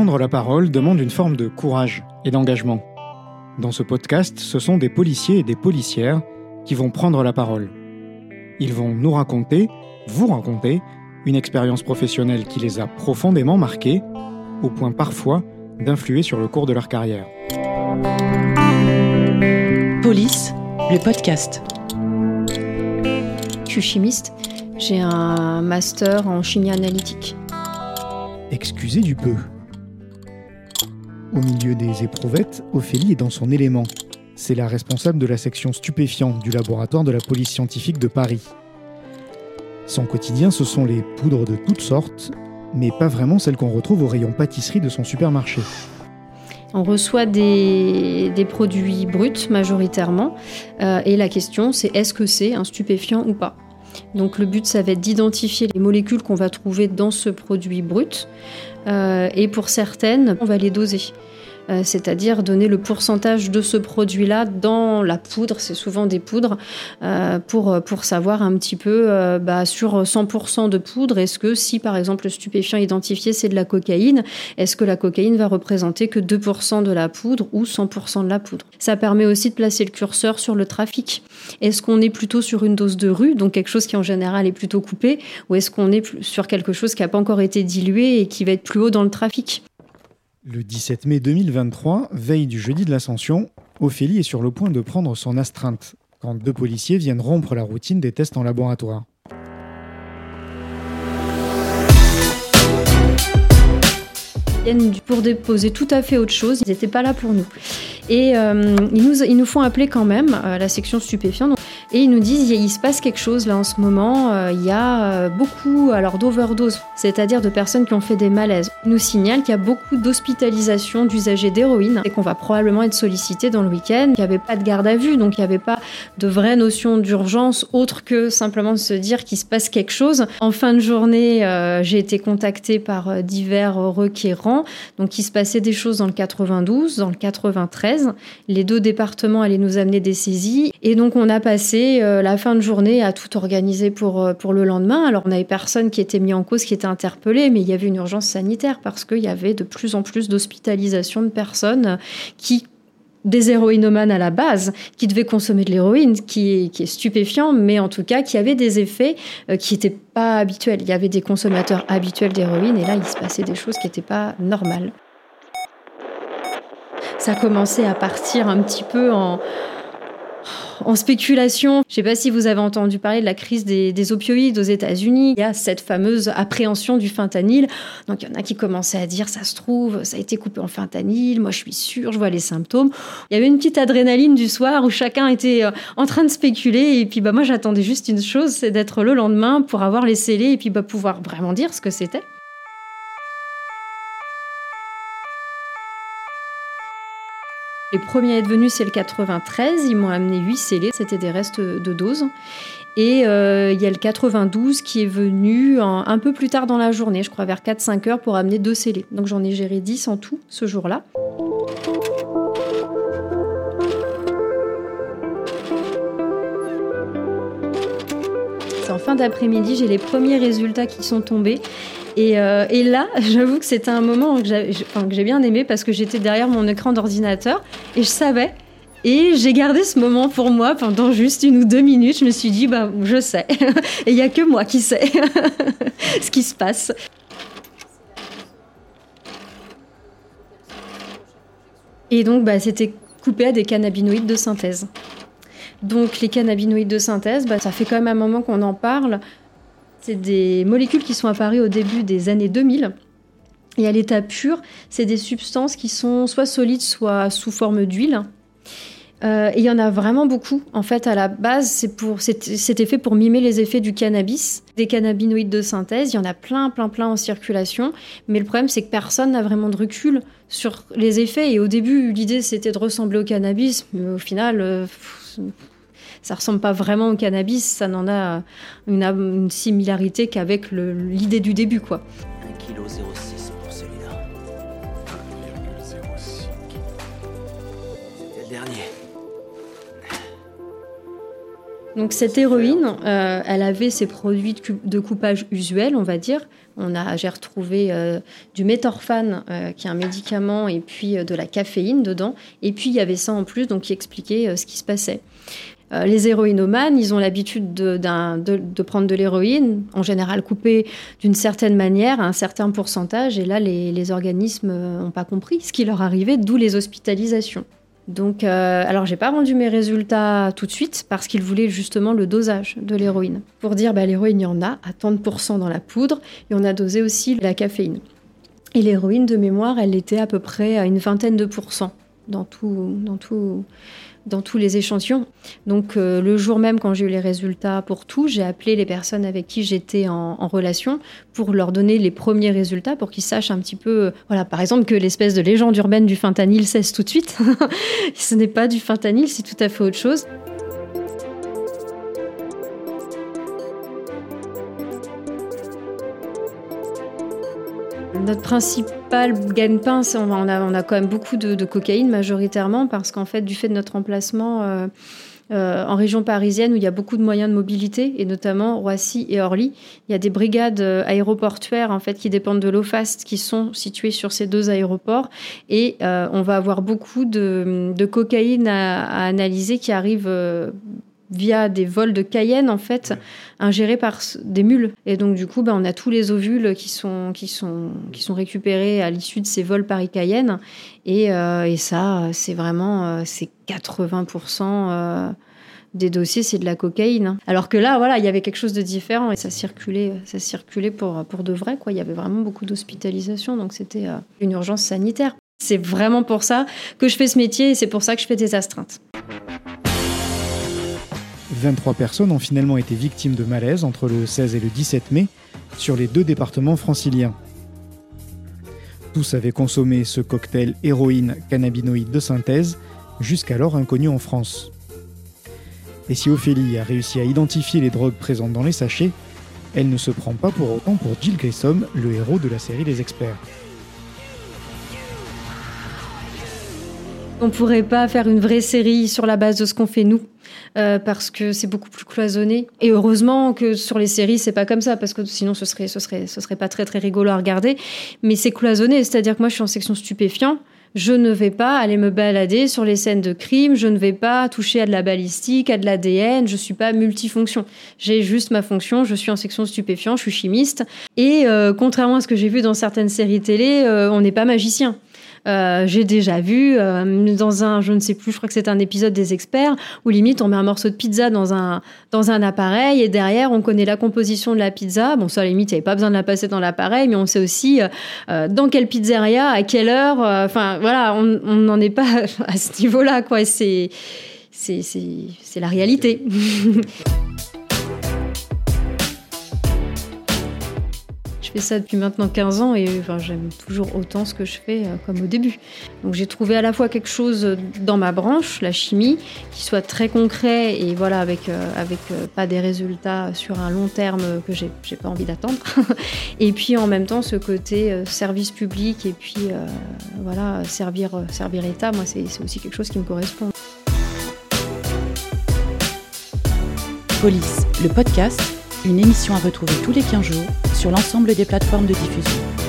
Prendre la parole demande une forme de courage et d'engagement. Dans ce podcast, ce sont des policiers et des policières qui vont prendre la parole. Ils vont nous raconter, vous raconter, une expérience professionnelle qui les a profondément marqués, au point parfois d'influer sur le cours de leur carrière. Police, le podcast. Je suis chimiste, j'ai un master en chimie analytique. Excusez du peu. Au milieu des éprouvettes, Ophélie est dans son élément. C'est la responsable de la section stupéfiant du laboratoire de la police scientifique de Paris. Son quotidien, ce sont les poudres de toutes sortes, mais pas vraiment celles qu'on retrouve au rayon pâtisserie de son supermarché. On reçoit des, produits bruts majoritairement, euh, et la question c'est est-ce que c'est un stupéfiant ou pas? Donc le but, ça va être d'identifier les molécules qu'on va trouver dans ce produit brut. Euh, et pour certaines, on va les doser. Euh, c'est-à-dire donner le pourcentage de ce produit-là dans la poudre, c'est souvent des poudres, euh, pour, pour savoir un petit peu euh, bah, sur 100% de poudre, est-ce que si par exemple le stupéfiant identifié c'est de la cocaïne, est-ce que la cocaïne va représenter que 2% de la poudre ou 100% de la poudre? Ça permet aussi de placer le curseur sur le trafic. Est-ce qu'on est plutôt sur une dose de rue, donc quelque chose qui en général est plutôt coupé, ou est-ce qu'on est sur quelque chose qui n'a pas encore été dilué et qui va être plus haut dans le trafic? Le 17 mai 2023, veille du jeudi de l'Ascension, Ophélie est sur le point de prendre son astreinte quand deux policiers viennent rompre la routine des tests en laboratoire. Ils viennent pour déposer tout à fait autre chose, ils n'étaient pas là pour nous. Et euh, ils, nous, font appeler quand même à la section stupéfiante. Et ils nous disent il se passe quelque chose là en ce moment. Euh, il y a euh, beaucoup alors d'overdose, c'est-à-dire de personnes qui ont fait des malaises. Ils nous signalent qu'il y a beaucoup d'hospitalisation d'usagers d'héroïne et qu'on va probablement être sollicité dans le week-end. Il n'y avait pas de garde à vue, donc il n'y avait pas de vraie notion d'urgence autre que simplement de se dire qu'il se passe quelque chose. En fin de journée, euh, j'ai été contactée par divers requérants, donc il se passait des choses dans le 92, dans le 93. Les deux départements allaient nous amener des saisies et donc on a passé euh, la fin de journée à tout organiser pour, euh, pour le lendemain. Alors, on avait personne qui était mis en cause, qui était interpellé, mais il y avait une urgence sanitaire parce qu'il y avait de plus en plus d'hospitalisation de personnes qui des héroïnomanes à la base, qui devaient consommer de l'héroïne, qui, qui, est stupéfiant, mais en tout cas qui avait des effets euh, qui n'étaient pas habituels. Il y avait des consommateurs habituels d'héroïne, et là, il se passait des choses qui n'étaient pas normales. Ça commençait à partir un petit peu en, spéculation. Je ne sais pas si vous avez entendu parler de la crise des, opioïdes aux États-Unis. Il y a cette fameuse appréhension du fentanyl. Donc il y en a qui commençaient à dire ça se trouve, ça a été coupé en fentanyl. Moi je suis sûre, je vois les symptômes. Il y avait une petite adrénaline du soir où chacun était euh, en train de spéculer. Et puis bah moi j'attendais juste une chose, c'est d'être le lendemain pour avoir les scellés et puis bah, pouvoir vraiment dire ce que c'était. Les premiers à être venus, c'est le 93. Ils m'ont amené 8 scellés. C'était des restes de doses. Et euh, il y a le 92 qui est venu un, peu plus tard dans la journée, je crois vers 4-5 heures, pour amener deux scellés. Donc j'en ai géré 10 en tout ce jour-là. C'est en fin d'après-midi, j'ai les premiers résultats qui sont tombés. Euh, et, là, j'avoue que c'était un moment que j'ai bien aimé parce que j'étais derrière mon écran d'ordinateur et je savais. Et j'ai gardé ce moment pour moi pendant juste une ou deux minutes. Je me suis dit, bah, je sais. et il n'y a que moi qui sais ce qui se passe. Et donc, bah, c'était coupé à des cannabinoïdes de synthèse. Donc, les cannabinoïdes de synthèse, bah, ça fait quand même un moment qu'on en parle. C'est des molécules qui sont apparues au début des années 2000. Et à l'état pur, c'est des substances qui sont soit solides, soit sous forme d'huile. Euh, et il y en a vraiment beaucoup. En fait, à la base, c'était fait pour mimer les effets du cannabis, des cannabinoïdes de synthèse. Il y en a plein, plein, plein en circulation. Mais le problème, c'est que personne n'a vraiment de recul sur les effets. Et au début, l'idée, c'était de ressembler au cannabis. Mais au final, euh, ça ressemble pas vraiment au cannabis, ça n'en a une, similarité qu'avec l'idée du début, quoi. 1,06 kg pour celui-là. 1,06 C'était le dernier. Donc cette héroïne, euh, elle avait ses produits de coupage usuels, on va dire. On a, j'ai retrouvé euh, du méthorphane, euh, qui est un médicament, et puis de la caféine dedans. Et puis il y avait ça en plus, donc qui expliquait ce qui se passait. Les héroïnomanes, ils ont l'habitude de, prendre de l'héroïne, en général coupée d'une certaine manière, à un certain pourcentage. Et là, les, organismes n'ont pas compris ce qui leur arrivait, d'où les hospitalisations. Donc, euh, alors j'ai pas rendu mes résultats tout de suite parce qu'ils voulaient justement le dosage de l'héroïne. Pour dire, bah, l'héroïne, il y en a à tant de dans la poudre et on a dosé aussi la caféine. Et l'héroïne, de mémoire, elle était à peu près à une vingtaine de pourcents dans tout, dans tout, dans tous les échantillons. Donc euh, le jour même, quand j'ai eu les résultats pour tout, j'ai appelé les personnes avec qui j'étais en, relation pour leur donner les premiers résultats, pour qu'ils sachent un petit peu, euh, voilà, par exemple que l'espèce de légende urbaine du fentanyl cesse tout de suite. Ce n'est pas du fentanyl, c'est tout à fait autre chose. Notre principal gagne-pain, on a, a quand même beaucoup de, cocaïne majoritairement parce qu'en fait, du fait de notre emplacement euh, euh, en région parisienne où il y a beaucoup de moyens de mobilité et notamment Roissy et Orly, il y a des brigades euh, aéroportuaires en fait qui dépendent de l'OFAST qui sont situées sur ces deux aéroports. Et on va avoir beaucoup de, cocaïne à, analyser qui arrive via des vols de Cayenne en fait ingérés par des mules. Et donc du coup ben, on a tous les ovules qui sont qui sont qui sont récupérés à l'issue de ces vols Paris Cayenne et, euh, et ça c'est vraiment euh, c'est 80% euh, des dossiers c'est de la cocaïne alors que là voilà il y avait quelque chose de différent et ça circulait ça circulait pour pour de vrai quoi. Il y avait vraiment beaucoup d'hospitalisation donc c'était une urgence sanitaire. C'est vraiment pour ça que je fais ce métier et c'est pour ça que je fais des astreintes 23 personnes ont finalement été victimes de malaise entre le 16 et le 17 mai sur les deux départements franciliens. Tous avaient consommé ce cocktail héroïne cannabinoïde de synthèse, jusqu'alors inconnu en France. Et si Ophélie a réussi à identifier les drogues présentes dans les sachets, elle ne se prend pas pour autant pour Jill Grissom, le héros de la série Les Experts. On pourrait pas faire une vraie série sur la base de ce qu'on fait nous. Euh, parce que c'est beaucoup plus cloisonné. Et heureusement que sur les séries, c'est pas comme ça, parce que sinon ce serait, ce serait, ce serait pas très très rigolo à regarder. Mais c'est cloisonné, c'est-à-dire que moi je suis en section stupéfiant. Je ne vais pas aller me balader sur les scènes de crime, je ne vais pas toucher à de la balistique, à de l'ADN, je suis pas multifonction. J'ai juste ma fonction, je suis en section stupéfiant, je suis chimiste. Et euh, contrairement à ce que j'ai vu dans certaines séries télé, euh, on n'est pas magicien. Euh, j'ai déjà vu euh, dans un, je ne sais plus, je crois que c'est un épisode des experts où limite on met un morceau de pizza dans un dans un appareil et derrière on connaît la composition de la pizza. Bon, ça à la limite il n'y avait pas besoin de la passer dans l'appareil, mais on sait aussi euh, dans quelle pizzeria, à quelle heure. Enfin voilà, on n'en est pas à ce niveau-là quoi. C'est c'est c'est la réalité. Je fais ça depuis maintenant 15 ans et j'aime toujours autant ce que je fais euh, comme au début. Donc j'ai trouvé à la fois quelque chose dans ma branche, la chimie, qui soit très concret et voilà avec, euh, avec euh, pas des résultats sur un long terme que j'ai, j'ai pas envie d'attendre. et puis en même temps ce côté service public et puis voilà servir, servir l'État, moi c'est aussi quelque chose qui me correspond. Police, le podcast une émission à retrouver tous les 15 jours sur l'ensemble des plateformes de diffusion.